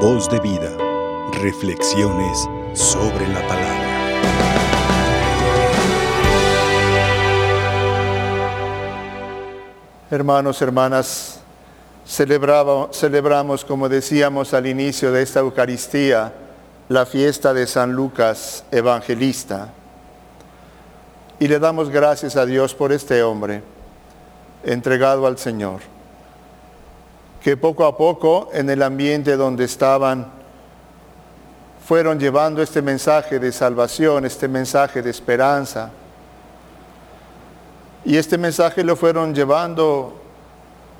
Voz de vida. Reflexiones sobre la palabra. Hermanos, hermanas, celebramos, como decíamos al inicio de esta Eucaristía, la fiesta de San Lucas Evangelista. Y le damos gracias a Dios por este hombre entregado al Señor, que poco a poco en el ambiente donde estaban fueron llevando este mensaje de salvación, este mensaje de esperanza. Y este mensaje lo fueron llevando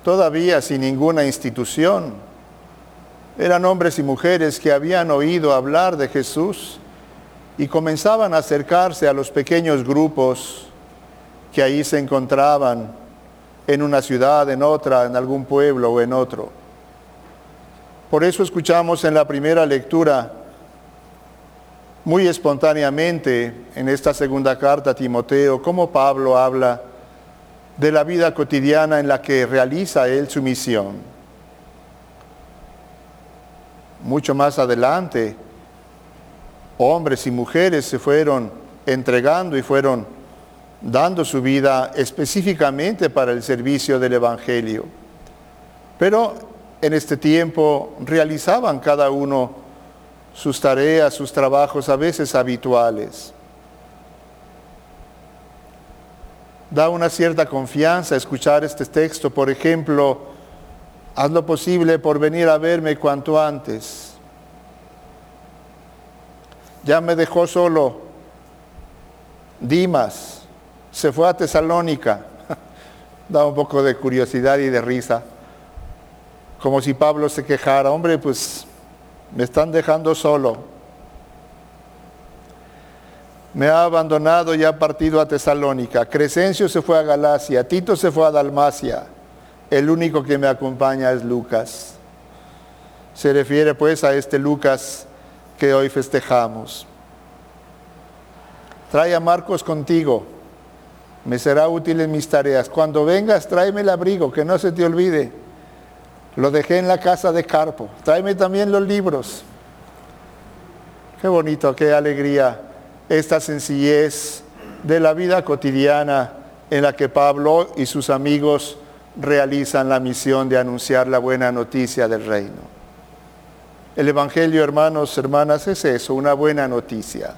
todavía sin ninguna institución. Eran hombres y mujeres que habían oído hablar de Jesús y comenzaban a acercarse a los pequeños grupos que ahí se encontraban en una ciudad, en otra, en algún pueblo o en otro. Por eso escuchamos en la primera lectura, muy espontáneamente, en esta segunda carta a Timoteo, cómo Pablo habla de la vida cotidiana en la que realiza él su misión. Mucho más adelante, hombres y mujeres se fueron entregando y fueron dando su vida específicamente para el servicio del Evangelio. Pero en este tiempo realizaban cada uno sus tareas, sus trabajos a veces habituales. Da una cierta confianza escuchar este texto, por ejemplo, haz lo posible por venir a verme cuanto antes. Ya me dejó solo Dimas, se fue a Tesalónica. Da un poco de curiosidad y de risa. Como si Pablo se quejara, hombre, pues me están dejando solo. Me ha abandonado y ha partido a Tesalónica. Crescencio se fue a Galacia, Tito se fue a Dalmacia. El único que me acompaña es Lucas. Se refiere pues a este Lucas que hoy festejamos. Trae a Marcos contigo, me será útil en mis tareas. Cuando vengas, tráeme el abrigo, que no se te olvide. Lo dejé en la casa de Carpo. Tráeme también los libros. Qué bonito, qué alegría esta sencillez de la vida cotidiana en la que Pablo y sus amigos realizan la misión de anunciar la buena noticia del reino. El Evangelio, hermanos, hermanas, es eso, una buena noticia.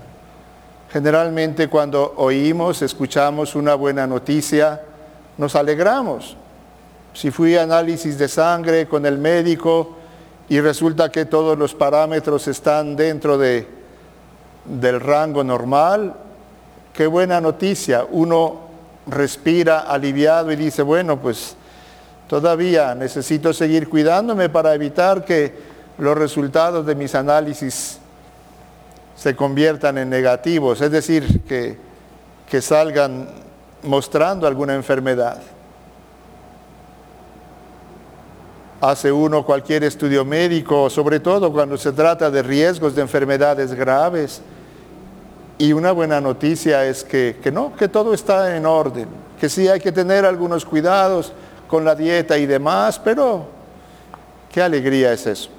Generalmente cuando oímos, escuchamos una buena noticia, nos alegramos. Si fui a análisis de sangre con el médico y resulta que todos los parámetros están dentro de, del rango normal, qué buena noticia. Uno respira aliviado y dice, bueno, pues todavía necesito seguir cuidándome para evitar que los resultados de mis análisis se conviertan en negativos, es decir, que, que salgan mostrando alguna enfermedad. Hace uno cualquier estudio médico, sobre todo cuando se trata de riesgos de enfermedades graves. Y una buena noticia es que, que no, que todo está en orden, que sí hay que tener algunos cuidados con la dieta y demás, pero qué alegría es eso.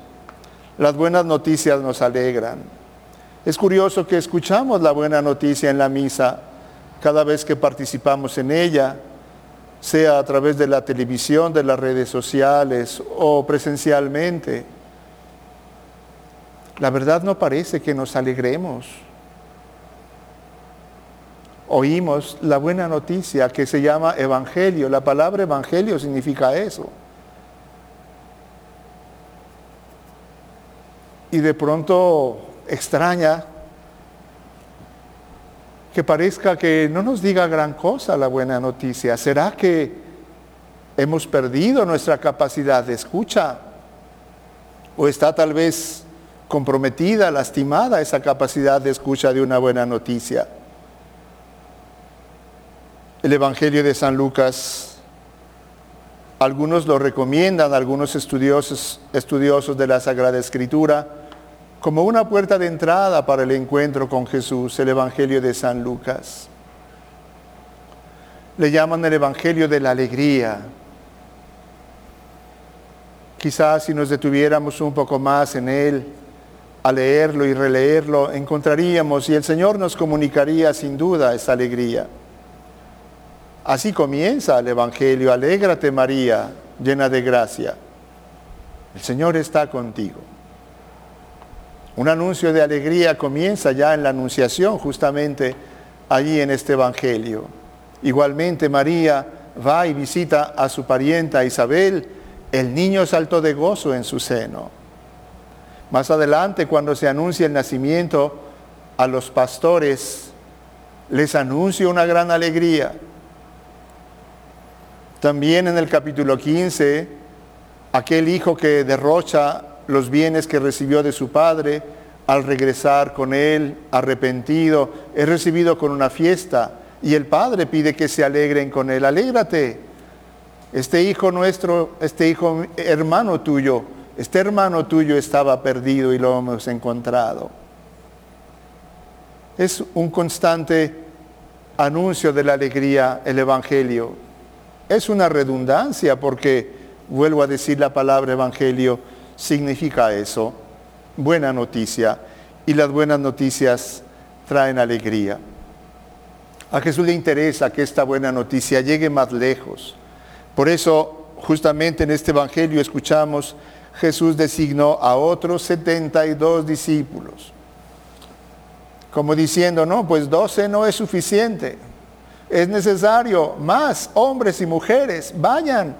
Las buenas noticias nos alegran. Es curioso que escuchamos la buena noticia en la misa cada vez que participamos en ella, sea a través de la televisión, de las redes sociales o presencialmente. La verdad no parece que nos alegremos. Oímos la buena noticia que se llama evangelio. La palabra evangelio significa eso. Y de pronto extraña que parezca que no nos diga gran cosa la buena noticia. ¿Será que hemos perdido nuestra capacidad de escucha? ¿O está tal vez comprometida, lastimada esa capacidad de escucha de una buena noticia? El Evangelio de San Lucas, algunos lo recomiendan, algunos estudiosos, estudiosos de la Sagrada Escritura, como una puerta de entrada para el encuentro con Jesús, el Evangelio de San Lucas. Le llaman el Evangelio de la alegría. Quizás si nos detuviéramos un poco más en él, a leerlo y releerlo, encontraríamos y el Señor nos comunicaría sin duda esa alegría. Así comienza el Evangelio, alégrate María, llena de gracia. El Señor está contigo. Un anuncio de alegría comienza ya en la anunciación, justamente allí en este Evangelio. Igualmente María va y visita a su parienta Isabel, el niño saltó de gozo en su seno. Más adelante, cuando se anuncia el nacimiento a los pastores, les anuncia una gran alegría. También en el capítulo 15, aquel hijo que derrocha los bienes que recibió de su padre, al regresar con él arrepentido, es recibido con una fiesta y el padre pide que se alegren con él. Alégrate, este hijo nuestro, este hijo hermano tuyo, este hermano tuyo estaba perdido y lo hemos encontrado. Es un constante anuncio de la alegría el Evangelio. Es una redundancia porque, vuelvo a decir la palabra Evangelio, significa eso, buena noticia, y las buenas noticias traen alegría. A Jesús le interesa que esta buena noticia llegue más lejos por eso, justamente en este Evangelio escuchamos, Jesús designó a otros 72 discípulos. Como diciendo, no, pues 12 no es suficiente. Es necesario más hombres y mujeres. Vayan.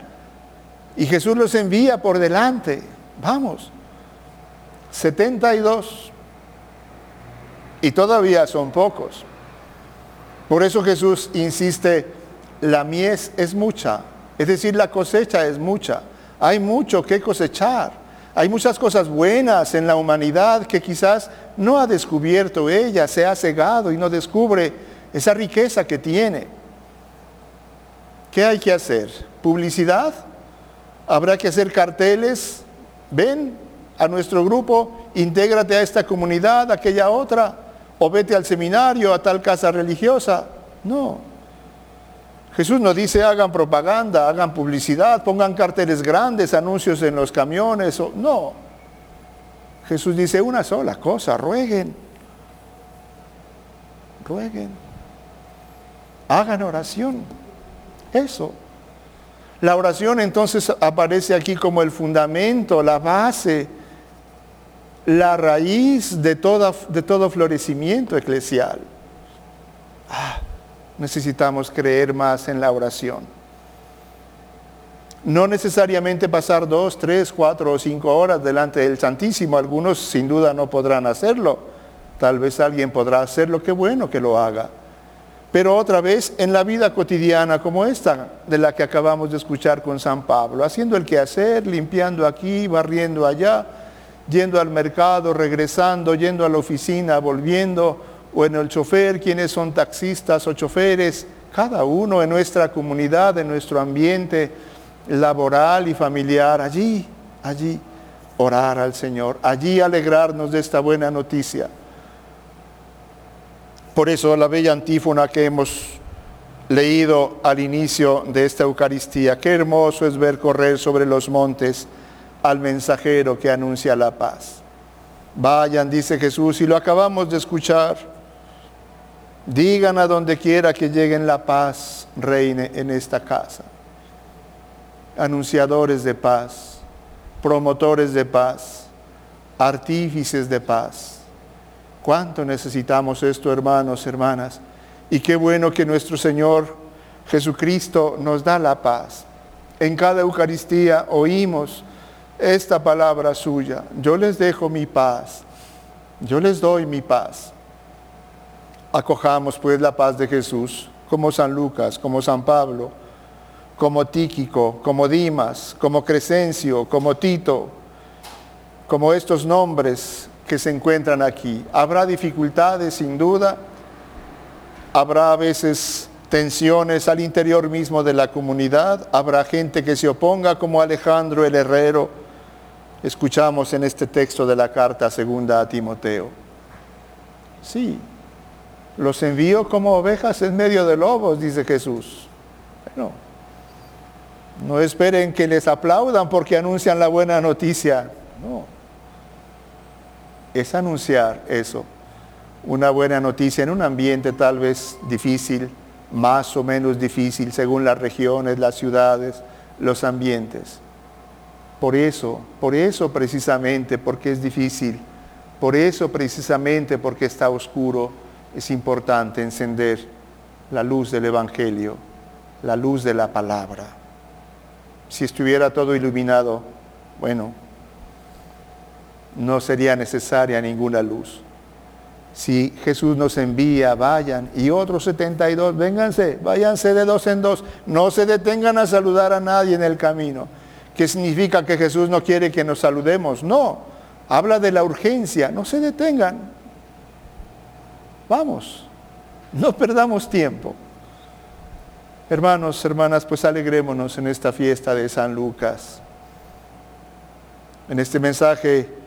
Y Jesús los envía por delante. Vamos. 72. Y todavía son pocos. Por eso Jesús insiste, la mies es mucha, es decir, la cosecha es mucha. Hay mucho que cosechar. Hay muchas cosas buenas en la humanidad que quizás no ha descubierto ella, se ha cegado y no descubre esa riqueza que tiene. ¿Qué hay que hacer? ¿Publicidad? ¿Habrá que hacer carteles? Ven a nuestro grupo, intégrate a esta comunidad, a aquella otra, o vete al seminario, a tal casa religiosa. No, Jesús nos dice hagan propaganda, hagan publicidad, pongan carteles grandes, anuncios en los camiones. no. Jesús dice una sola cosa, rueguen. Rueguen. Hagan oración. Eso. La oración entonces aparece aquí como el fundamento, la base, la raíz de, todo florecimiento eclesial. Ah, necesitamos creer más en la oración. No necesariamente pasar dos, tres, cuatro o cinco horas delante del Santísimo. Algunos sin duda no podrán hacerlo. Tal vez alguien podrá hacerlo, qué bueno que lo haga. Pero otra vez en la vida cotidiana como esta, de la que acabamos de escuchar con San Pablo, haciendo el quehacer, limpiando aquí, barriendo allá, yendo al mercado, regresando, yendo a la oficina, volviendo, o en el chofer, quienes son taxistas o choferes, cada uno en nuestra comunidad, en nuestro ambiente laboral y familiar, allí, allí orar al Señor, allí alegrarnos de esta buena noticia. Por eso la bella antífona que hemos leído al inicio de esta Eucaristía, qué hermoso es ver correr sobre los montes al mensajero que anuncia la paz. Vayan, dice Jesús, y lo acabamos de escuchar Digan a donde quiera que lleguen la paz, reine en esta casa. Anunciadores de paz, promotores de paz, artífices de paz. ¿Cuánto necesitamos esto, hermanos, hermanas? Y qué bueno que nuestro Señor Jesucristo nos da la paz. En cada Eucaristía oímos esta palabra suya. Yo les dejo mi paz. Yo les doy mi paz. Acojamos pues la paz de Jesús, como San Lucas, como San Pablo, como Tíquico, como Dimas, como Crescencio, como Tito, como estos nombres que se encuentran aquí. Habrá dificultades, sin duda, habrá a veces tensiones al interior mismo de la comunidad, habrá gente que se oponga como Alejandro el Herrero, escuchamos en este texto de la carta segunda a Timoteo. Sí, los envío como ovejas en medio de lobos, dice Jesús. Bueno, No esperen que les aplaudan porque anuncian la buena noticia. No. Es anunciar eso. Una buena noticia en un ambiente tal vez difícil, más o menos difícil según las regiones, las ciudades, los ambientes. Por eso, por eso precisamente, porque es difícil, por eso precisamente porque está oscuro, es importante encender la luz del Evangelio, la luz de la palabra. Si estuviera todo iluminado, bueno, no sería necesaria ninguna luz. Si Jesús nos envía, vayan, y otros 72, vénganse, váyanse de dos en dos, no se detengan a saludar a nadie en el camino. ¿Qué significa que Jesús no quiere que nos saludemos? No, habla de la urgencia, no se detengan. Vamos, no perdamos tiempo. Hermanos, hermanas, pues alegrémonos en esta fiesta de San Lucas, en este mensaje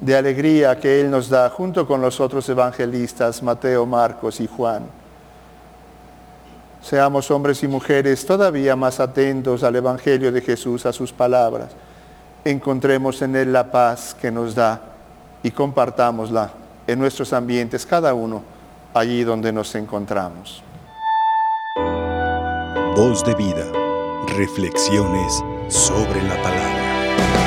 de alegría que Él nos da junto con los otros evangelistas, Mateo, Marcos y Juan. Seamos hombres y mujeres todavía más atentos al Evangelio de Jesús, a sus palabras. Encontremos en Él la paz que nos da y compartámosla en nuestros ambientes, cada uno allí donde nos encontramos. Voz de vida. Reflexiones sobre la palabra.